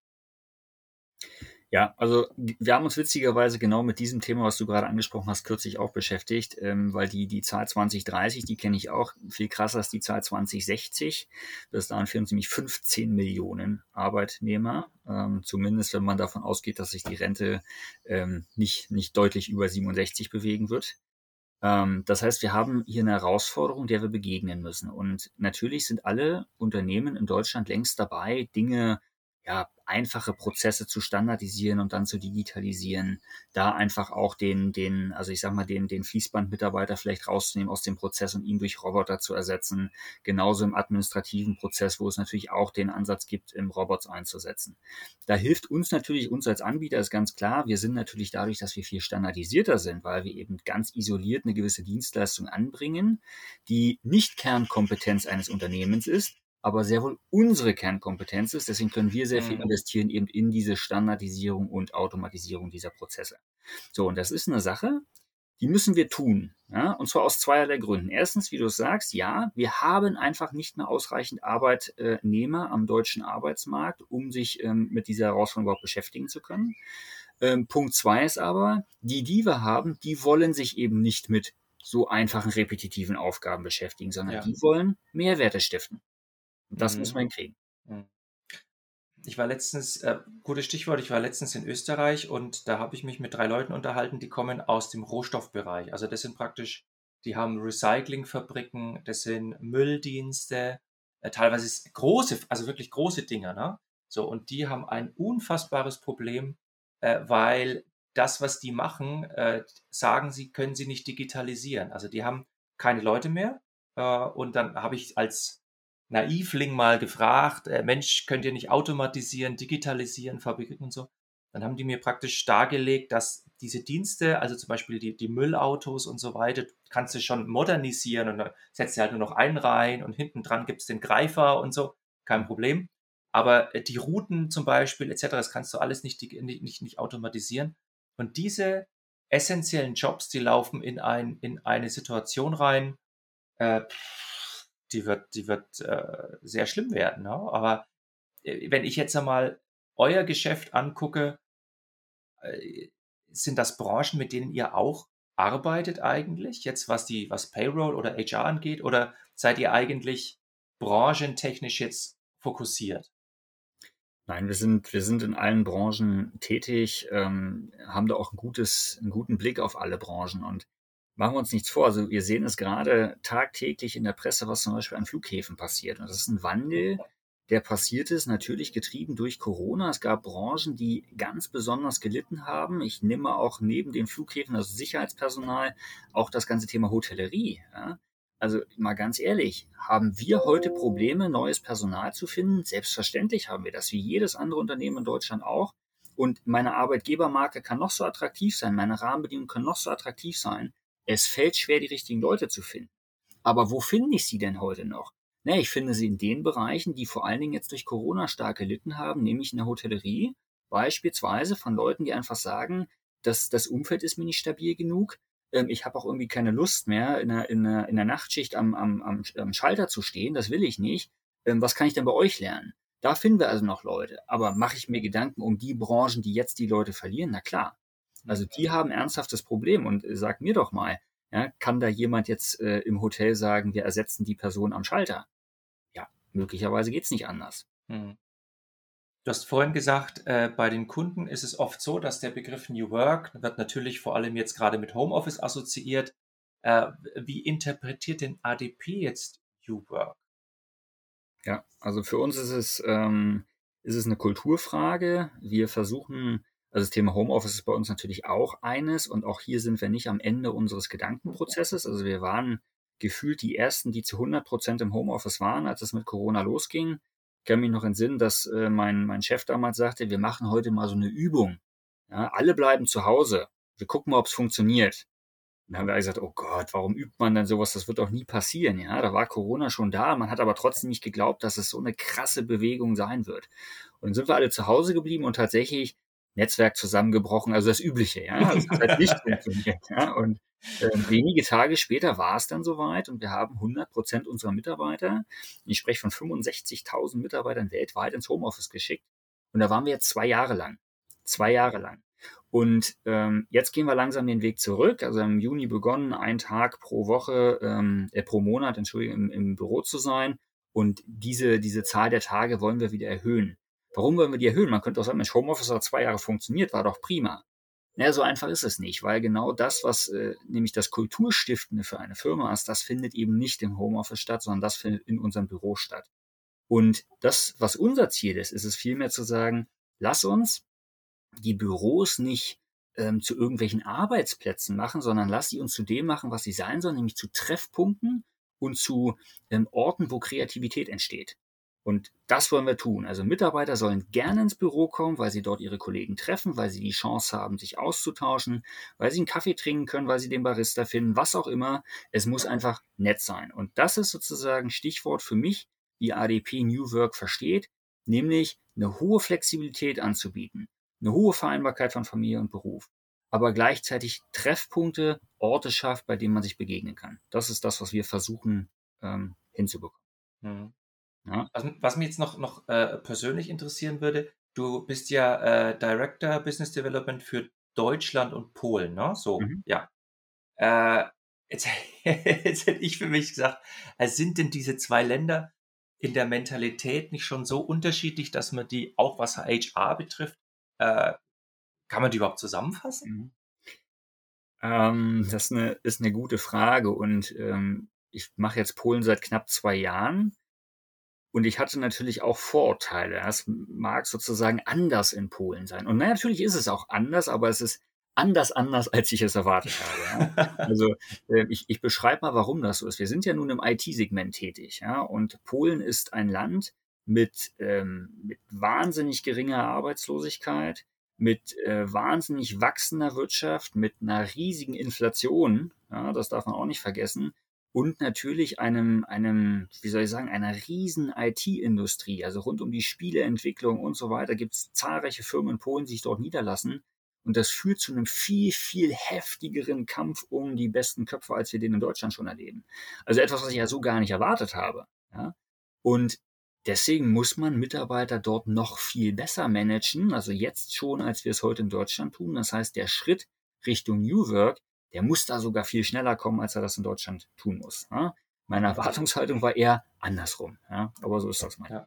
Ja, also wir haben uns witzigerweise genau mit diesem Thema, was du gerade angesprochen hast, kürzlich auch beschäftigt, ähm, weil die, die Zahl 2030, die kenne ich auch, viel krasser als die Zahl 2060. Bis dahin fehlen nämlich 15 Millionen Arbeitnehmer, ähm, zumindest wenn man davon ausgeht, dass sich die Rente ähm, nicht, nicht deutlich über 67 bewegen wird. Ähm, das heißt, wir haben hier eine Herausforderung, der wir begegnen müssen. Und natürlich sind alle Unternehmen in Deutschland längst dabei, Dinge ja, einfache Prozesse zu standardisieren und dann zu digitalisieren, da einfach auch den, den, also ich sag mal, den, den Fließbandmitarbeiter vielleicht rauszunehmen aus dem Prozess und ihn durch Roboter zu ersetzen. Genauso im administrativen Prozess, wo es natürlich auch den Ansatz gibt, im Robots einzusetzen. Da hilft uns natürlich, uns als Anbieter ist ganz klar, wir sind natürlich dadurch, dass wir viel standardisierter sind, weil wir eben ganz isoliert eine gewisse Dienstleistung anbringen, die nicht Kernkompetenz eines Unternehmens ist, aber sehr wohl unsere Kernkompetenz ist. Deswegen können wir sehr viel mhm. investieren eben in diese Standardisierung und Automatisierung dieser Prozesse. So, und das ist eine Sache, die müssen wir tun. Ja? Und zwar aus zweierlei Gründen. Erstens, wie du sagst, ja, wir haben einfach nicht mehr ausreichend Arbeitnehmer am deutschen Arbeitsmarkt, um sich ähm, mit dieser Herausforderung überhaupt beschäftigen zu können. Ähm, Punkt zwei ist aber, die, die wir haben, die wollen sich eben nicht mit so einfachen repetitiven Aufgaben beschäftigen, sondern ja. die wollen Mehrwerte stiften. Das mhm. muss man kriegen. Mhm. Ich war letztens, äh, gutes Stichwort, ich war letztens in Österreich und da habe ich mich mit drei Leuten unterhalten, die kommen aus dem Rohstoffbereich. Also das sind praktisch, die haben Recyclingfabriken, das sind Mülldienste, äh, teilweise große, also wirklich große Dinger, ne? So, und die haben ein unfassbares Problem, äh, weil das, was die machen, äh, sagen sie, können sie nicht digitalisieren. Also die haben keine Leute mehr. Äh, und dann habe ich als Naivling mal gefragt, äh, Mensch, könnt ihr nicht automatisieren, digitalisieren, Fabriken und so? Dann haben die mir praktisch dargelegt, dass diese Dienste, also zum Beispiel die, die Müllautos und so weiter, kannst du schon modernisieren und dann setzt du halt nur noch einen rein und hinten dran gibt es den Greifer und so, kein Problem. Aber äh, die Routen zum Beispiel etc., das kannst du alles nicht, nicht, nicht, nicht automatisieren. Und diese essentiellen Jobs, die laufen in, ein, in eine Situation rein, äh, die wird, die wird äh, sehr schlimm werden. Ne? Aber äh, wenn ich jetzt einmal euer Geschäft angucke, äh, sind das Branchen, mit denen ihr auch arbeitet eigentlich, jetzt was die, was Payroll oder HR angeht, oder seid ihr eigentlich branchentechnisch jetzt fokussiert? Nein, wir sind, wir sind in allen Branchen tätig, ähm, haben da auch ein gutes, einen guten Blick auf alle Branchen und machen wir uns nichts vor. Also wir sehen es gerade tagtäglich in der Presse, was zum Beispiel an Flughäfen passiert. Und das ist ein Wandel, der passiert ist, natürlich getrieben durch Corona. Es gab Branchen, die ganz besonders gelitten haben. Ich nehme auch neben den Flughäfen, also Sicherheitspersonal, auch das ganze Thema Hotellerie. Ja. Also mal ganz ehrlich, haben wir heute Probleme, neues Personal zu finden? Selbstverständlich haben wir das, wie jedes andere Unternehmen in Deutschland auch. Und meine Arbeitgebermarke kann noch so attraktiv sein, meine Rahmenbedingungen können noch so attraktiv sein. Es fällt schwer, die richtigen Leute zu finden. Aber wo finde ich sie denn heute noch? Ne, ich finde sie in den Bereichen, die vor allen Dingen jetzt durch Corona stark gelitten haben, nämlich in der Hotellerie, beispielsweise von Leuten, die einfach sagen, dass das Umfeld ist mir nicht stabil genug. Ähm, ich habe auch irgendwie keine Lust mehr, in der, in der, in der Nachtschicht am, am, am, am Schalter zu stehen. Das will ich nicht. Ähm, was kann ich denn bei euch lernen? Da finden wir also noch Leute. Aber mache ich mir Gedanken um die Branchen, die jetzt die Leute verlieren? Na klar. Also die haben ernsthaftes Problem und äh, sag mir doch mal, ja, kann da jemand jetzt äh, im Hotel sagen, wir ersetzen die Person am Schalter? Ja, möglicherweise geht's nicht anders. Hm. Du hast vorhin gesagt, äh, bei den Kunden ist es oft so, dass der Begriff New Work wird natürlich vor allem jetzt gerade mit Homeoffice assoziiert. Äh, wie interpretiert denn ADP jetzt New Work? Ja, also für uns ist es, ähm, ist es eine Kulturfrage. Wir versuchen, also das Thema Homeoffice ist bei uns natürlich auch eines und auch hier sind wir nicht am Ende unseres Gedankenprozesses. Also wir waren gefühlt die ersten, die zu 100 Prozent im Homeoffice waren, als es mit Corona losging ich kann mich noch entsinnen, dass äh, mein, mein Chef damals sagte, wir machen heute mal so eine Übung. Ja, alle bleiben zu Hause. Wir gucken mal, ob es funktioniert. Und dann haben wir gesagt, oh Gott, warum übt man denn sowas? Das wird doch nie passieren. Ja, da war Corona schon da. Man hat aber trotzdem nicht geglaubt, dass es so eine krasse Bewegung sein wird. Und dann sind wir alle zu Hause geblieben und tatsächlich Netzwerk zusammengebrochen, also das Übliche, ja. Also das hat nicht funktioniert, ja. Und äh, wenige Tage später war es dann soweit und wir haben 100 Prozent unserer Mitarbeiter, ich spreche von 65.000 Mitarbeitern weltweit ins Homeoffice geschickt. Und da waren wir jetzt zwei Jahre lang. Zwei Jahre lang. Und ähm, jetzt gehen wir langsam den Weg zurück. Also im Juni begonnen, einen Tag pro Woche, ähm, äh, pro Monat, Entschuldigung, im, im Büro zu sein. Und diese, diese Zahl der Tage wollen wir wieder erhöhen. Warum wollen wir die erhöhen? Man könnte auch sagen, Mensch, Homeoffice hat zwei Jahre funktioniert, war doch prima. Naja, so einfach ist es nicht, weil genau das, was äh, nämlich das Kulturstiftende für eine Firma ist, das findet eben nicht im Homeoffice statt, sondern das findet in unserem Büro statt. Und das, was unser Ziel ist, ist es vielmehr zu sagen, lass uns die Büros nicht ähm, zu irgendwelchen Arbeitsplätzen machen, sondern lass sie uns zu dem machen, was sie sein sollen, nämlich zu Treffpunkten und zu ähm, Orten, wo Kreativität entsteht. Und das wollen wir tun. Also Mitarbeiter sollen gerne ins Büro kommen, weil sie dort ihre Kollegen treffen, weil sie die Chance haben, sich auszutauschen, weil sie einen Kaffee trinken können, weil sie den Barista finden, was auch immer. Es muss einfach nett sein. Und das ist sozusagen Stichwort für mich, wie ADP New Work versteht, nämlich eine hohe Flexibilität anzubieten, eine hohe Vereinbarkeit von Familie und Beruf, aber gleichzeitig Treffpunkte, Orte schafft, bei denen man sich begegnen kann. Das ist das, was wir versuchen ähm, hinzubekommen. Mhm. Ja. Was, was mich jetzt noch, noch äh, persönlich interessieren würde, du bist ja äh, Director Business Development für Deutschland und Polen, ne? So, mhm. ja. Äh, jetzt, jetzt hätte ich für mich gesagt, also sind denn diese zwei Länder in der Mentalität nicht schon so unterschiedlich, dass man die, auch was HR betrifft, äh, kann man die überhaupt zusammenfassen? Mhm. Ähm, das ist eine, ist eine gute Frage und ähm, ich mache jetzt Polen seit knapp zwei Jahren und ich hatte natürlich auch Vorurteile. Es mag sozusagen anders in Polen sein. Und natürlich ist es auch anders, aber es ist anders anders, als ich es erwartet habe. Ja. Also äh, ich, ich beschreibe mal, warum das so ist. Wir sind ja nun im IT-Segment tätig, ja, und Polen ist ein Land mit, ähm, mit wahnsinnig geringer Arbeitslosigkeit, mit äh, wahnsinnig wachsender Wirtschaft, mit einer riesigen Inflation, ja, das darf man auch nicht vergessen, und natürlich einem, einem, wie soll ich sagen, einer riesen IT-Industrie, also rund um die Spieleentwicklung und so weiter, gibt es zahlreiche Firmen in Polen, die sich dort niederlassen. Und das führt zu einem viel, viel heftigeren Kampf um die besten Köpfe, als wir den in Deutschland schon erleben. Also etwas, was ich ja so gar nicht erwartet habe. Ja? Und deswegen muss man Mitarbeiter dort noch viel besser managen, also jetzt schon, als wir es heute in Deutschland tun. Das heißt, der Schritt Richtung New Work der muss da sogar viel schneller kommen, als er das in Deutschland tun muss. Ja? Meine Erwartungshaltung war eher andersrum. Ja? Aber so ist das mal. Ja.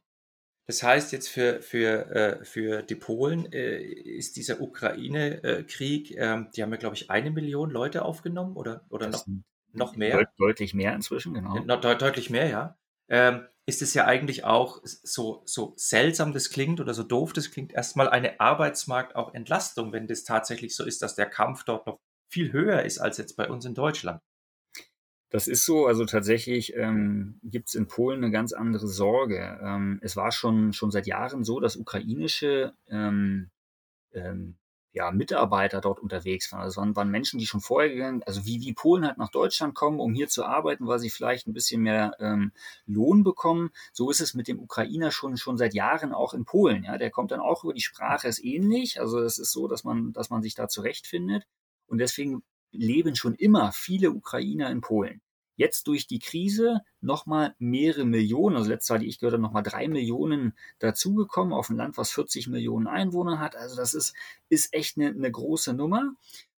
Das heißt jetzt für, für, äh, für die Polen äh, ist dieser Ukraine-Krieg, äh, die haben ja, glaube ich, eine Million Leute aufgenommen oder, oder noch, noch mehr? Deut deutlich mehr inzwischen, genau. Ja, de deutlich mehr, ja. Ähm, ist es ja eigentlich auch so, so seltsam das klingt oder so doof das klingt, erstmal eine Arbeitsmarkt auch Entlastung, wenn das tatsächlich so ist, dass der Kampf dort noch viel höher ist als jetzt bei uns in Deutschland. Das ist so, also tatsächlich ähm, gibt es in Polen eine ganz andere Sorge. Ähm, es war schon, schon seit Jahren so, dass ukrainische, ähm, ähm, ja, Mitarbeiter dort unterwegs waren. Also waren, waren Menschen, die schon vorher gegangen, also wie, wie Polen halt nach Deutschland kommen, um hier zu arbeiten, weil sie vielleicht ein bisschen mehr ähm, Lohn bekommen. So ist es mit dem Ukrainer schon, schon seit Jahren auch in Polen. Ja, der kommt dann auch über die Sprache, ist ähnlich. Also es ist so, dass man, dass man sich da zurechtfindet. Und deswegen leben schon immer viele Ukrainer in Polen. Jetzt durch die Krise nochmal mehrere Millionen, also letztes Jahr, die ich gehört habe, nochmal drei Millionen dazugekommen auf ein Land, was 40 Millionen Einwohner hat. Also das ist, ist echt eine, eine große Nummer.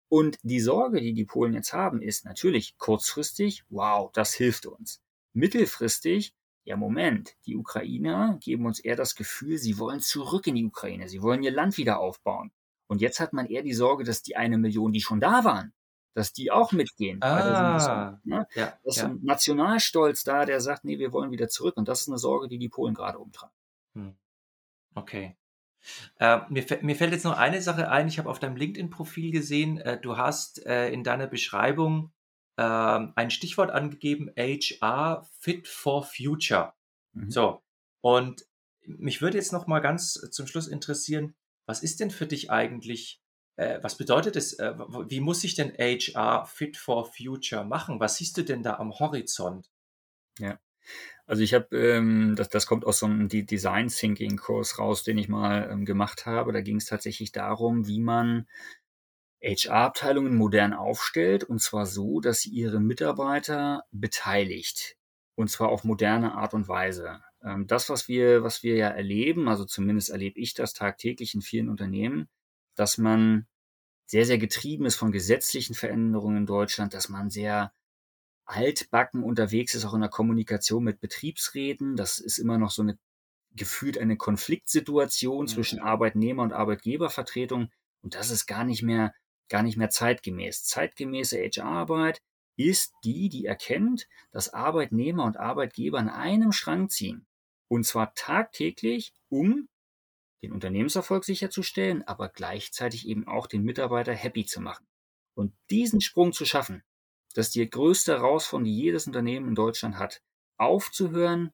Und die Sorge, die die Polen jetzt haben, ist natürlich kurzfristig, wow, das hilft uns. Mittelfristig, ja Moment, die Ukrainer geben uns eher das Gefühl, sie wollen zurück in die Ukraine, sie wollen ihr Land wieder aufbauen. Und jetzt hat man eher die Sorge, dass die eine Million, die schon da waren, dass die auch mitgehen. Ah, so, ne? ja, das ist ja. ein Nationalstolz da, der sagt, nee, wir wollen wieder zurück. Und das ist eine Sorge, die die Polen gerade umtragen. Hm. Okay. Äh, mir, mir, fällt jetzt noch eine Sache ein. Ich habe auf deinem LinkedIn-Profil gesehen, äh, du hast äh, in deiner Beschreibung ähm, ein Stichwort angegeben, HR Fit for Future. Mhm. So. Und mich würde jetzt noch mal ganz zum Schluss interessieren, was ist denn für dich eigentlich äh, was bedeutet es, äh, wie muss sich denn HR Fit for Future machen? Was siehst du denn da am Horizont? Ja. Also ich habe, ähm, das, das kommt aus so einem Design Thinking Kurs raus, den ich mal ähm, gemacht habe. Da ging es tatsächlich darum, wie man HR-Abteilungen modern aufstellt und zwar so, dass sie ihre Mitarbeiter beteiligt und zwar auf moderne Art und Weise. Ähm, das, was wir, was wir ja erleben, also zumindest erlebe ich das tagtäglich in vielen Unternehmen, dass man sehr, sehr getrieben ist von gesetzlichen Veränderungen in Deutschland, dass man sehr altbacken unterwegs ist, auch in der Kommunikation mit Betriebsräten. Das ist immer noch so eine gefühlt eine Konfliktsituation mhm. zwischen Arbeitnehmer und Arbeitgebervertretung. Und das ist gar nicht mehr, gar nicht mehr zeitgemäß. Zeitgemäße HR-Arbeit ist die, die erkennt, dass Arbeitnehmer und Arbeitgeber an einem Strang ziehen. Und zwar tagtäglich, um den Unternehmenserfolg sicherzustellen, aber gleichzeitig eben auch den Mitarbeiter happy zu machen. Und diesen Sprung zu schaffen, das ist die größte Herausforderung, die jedes Unternehmen in Deutschland hat. Aufzuhören,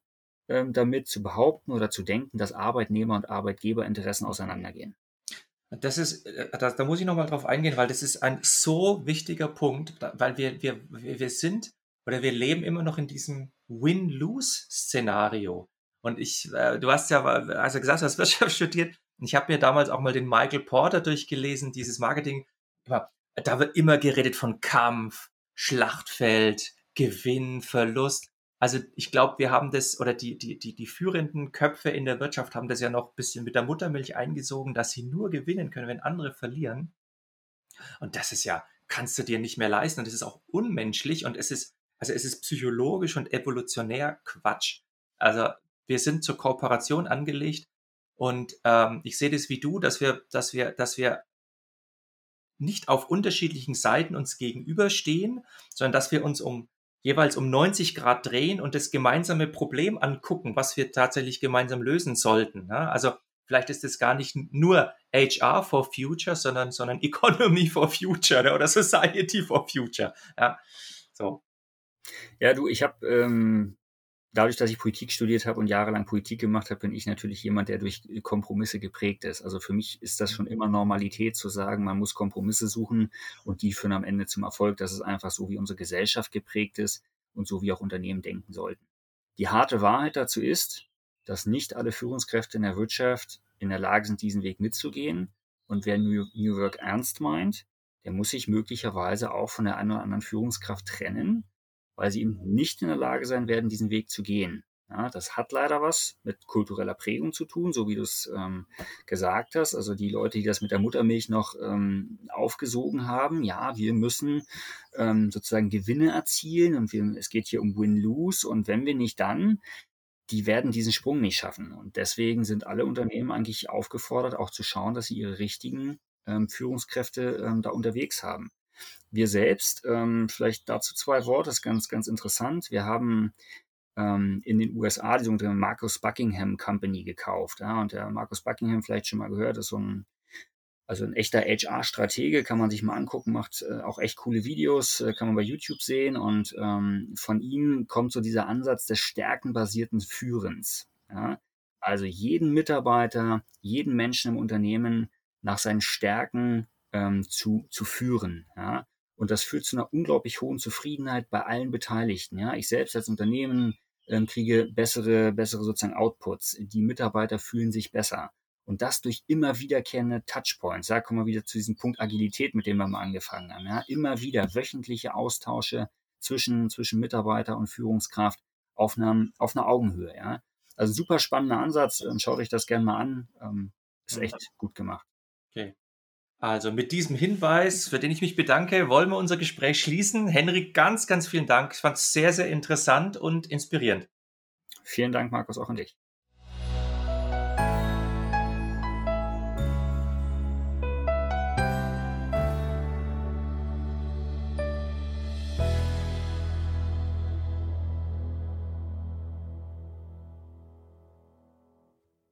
ähm, damit zu behaupten oder zu denken, dass Arbeitnehmer und Arbeitgeberinteressen auseinandergehen. Das ist, äh, da, da muss ich nochmal drauf eingehen, weil das ist ein so wichtiger Punkt, weil wir, wir, wir sind oder wir leben immer noch in diesem Win-Lose-Szenario. Und ich, äh, du hast ja, also gesagt, du hast Wirtschaft studiert. Und ich habe mir damals auch mal den Michael Porter durchgelesen, dieses Marketing. Da wird immer geredet von Kampf, Schlachtfeld, Gewinn, Verlust. Also ich glaube, wir haben das, oder die, die, die, die führenden Köpfe in der Wirtschaft haben das ja noch ein bisschen mit der Muttermilch eingesogen, dass sie nur gewinnen können, wenn andere verlieren. Und das ist ja, kannst du dir nicht mehr leisten. Und das ist auch unmenschlich und es ist, also es ist psychologisch und evolutionär Quatsch. Also wir sind zur Kooperation angelegt und ähm, ich sehe das wie du, dass wir, dass wir, dass wir nicht auf unterschiedlichen Seiten uns gegenüberstehen, sondern dass wir uns um jeweils um 90 Grad drehen und das gemeinsame Problem angucken, was wir tatsächlich gemeinsam lösen sollten. Ja? Also vielleicht ist es gar nicht nur HR for Future, sondern, sondern Economy for Future ne? oder Society for Future. Ja, so. Ja, du, ich habe ähm, dadurch, dass ich Politik studiert habe und jahrelang Politik gemacht habe, bin ich natürlich jemand, der durch Kompromisse geprägt ist. Also für mich ist das schon immer Normalität zu sagen, man muss Kompromisse suchen und die führen am Ende zum Erfolg. Das ist einfach so, wie unsere Gesellschaft geprägt ist und so wie auch Unternehmen denken sollten. Die harte Wahrheit dazu ist, dass nicht alle Führungskräfte in der Wirtschaft in der Lage sind, diesen Weg mitzugehen. Und wer New, New Work ernst meint, der muss sich möglicherweise auch von der einen oder anderen Führungskraft trennen weil sie eben nicht in der Lage sein werden, diesen Weg zu gehen. Ja, das hat leider was mit kultureller Prägung zu tun, so wie du es ähm, gesagt hast. Also die Leute, die das mit der Muttermilch noch ähm, aufgesogen haben, ja, wir müssen ähm, sozusagen Gewinne erzielen und wir, es geht hier um Win-Lose und wenn wir nicht dann, die werden diesen Sprung nicht schaffen. Und deswegen sind alle Unternehmen eigentlich aufgefordert, auch zu schauen, dass sie ihre richtigen ähm, Führungskräfte ähm, da unterwegs haben. Wir selbst, ähm, vielleicht dazu zwei Worte, ist ganz, ganz interessant. Wir haben ähm, in den USA die sogenannte Marcus Buckingham Company gekauft. Ja, und der Marcus Buckingham, vielleicht schon mal gehört, ist so ein, also ein echter HR-Stratege, kann man sich mal angucken, macht äh, auch echt coole Videos, äh, kann man bei YouTube sehen. Und ähm, von ihm kommt so dieser Ansatz des stärkenbasierten Führens. Ja? Also jeden Mitarbeiter, jeden Menschen im Unternehmen nach seinen Stärken ähm, zu, zu führen. Ja? Und das führt zu einer unglaublich hohen Zufriedenheit bei allen Beteiligten. Ja? Ich selbst als Unternehmen ähm, kriege bessere, bessere sozusagen Outputs. Die Mitarbeiter fühlen sich besser. Und das durch immer wiederkehrende Touchpoints. Da kommen wir wieder zu diesem Punkt Agilität, mit dem wir mal angefangen haben. Ja? Immer wieder wöchentliche Austausche zwischen, zwischen Mitarbeiter und Führungskraft auf einer, auf einer Augenhöhe. Ja? Also super spannender Ansatz. Ähm, schaut euch das gerne mal an. Ähm, ist mhm. echt gut gemacht. Okay. Also mit diesem Hinweis, für den ich mich bedanke, wollen wir unser Gespräch schließen. Henrik, ganz, ganz vielen Dank. Ich fand es sehr, sehr interessant und inspirierend. Vielen Dank, Markus, auch an dich.